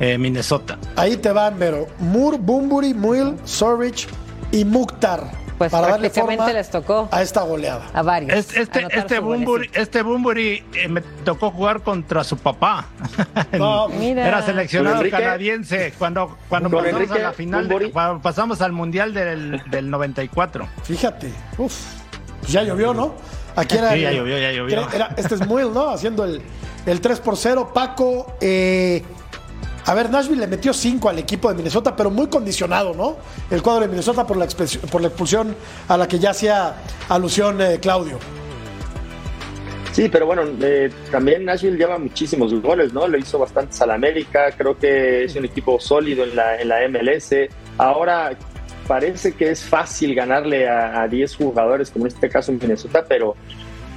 eh, Minnesota. Ahí te van, Vero. Moore, Bumburi, Muil, Sorich y Mukhtar. Pues para darle prácticamente forma les tocó a esta goleada. a varios. Es- Este, este, Bumburi, este Bumburi eh, me tocó jugar contra su papá. [laughs] No, Mira. Era seleccionado canadiense cuando, cuando ¿Con pasamos Enrique a la final, de- pasamos al Mundial del, del 94. Fíjate. Uf. Pues ya llovió, ¿no? Aquí era. Sí, ya llovió, ya llovió. era- era- este es Muil, ¿no? Haciendo el, el 3 por 0. Paco. eh, a ver, Nashville le metió 5 al equipo de Minnesota, pero muy condicionado, ¿no? El cuadro de Minnesota por la, por la expulsión a la que ya hacía alusión eh, Claudio. Sí, pero bueno, eh, también Nashville lleva muchísimos goles, ¿no? Le hizo bastantes a la América, creo que es un equipo sólido en la, en la MLS. Ahora parece que es fácil ganarle a, a 10 jugadores, como en este caso en Minnesota, pero,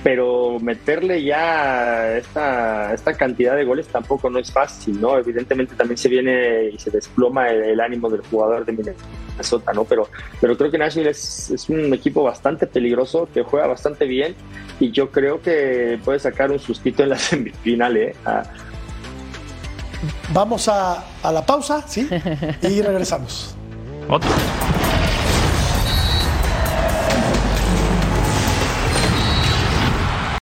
pero meterle ya esta, esta cantidad de goles tampoco no es fácil, ¿no? Evidentemente también se viene y se desploma el, el ánimo del jugador de Minnesota, ¿no? Pero, pero creo que Nashville es, es un equipo bastante peligroso, que juega bastante bien y yo creo que puede sacar un sustito en la [laughs] semifinal, ¿eh? Ah, Vamos a, a la pausa, ¿sí? [laughs] Y regresamos. Otro.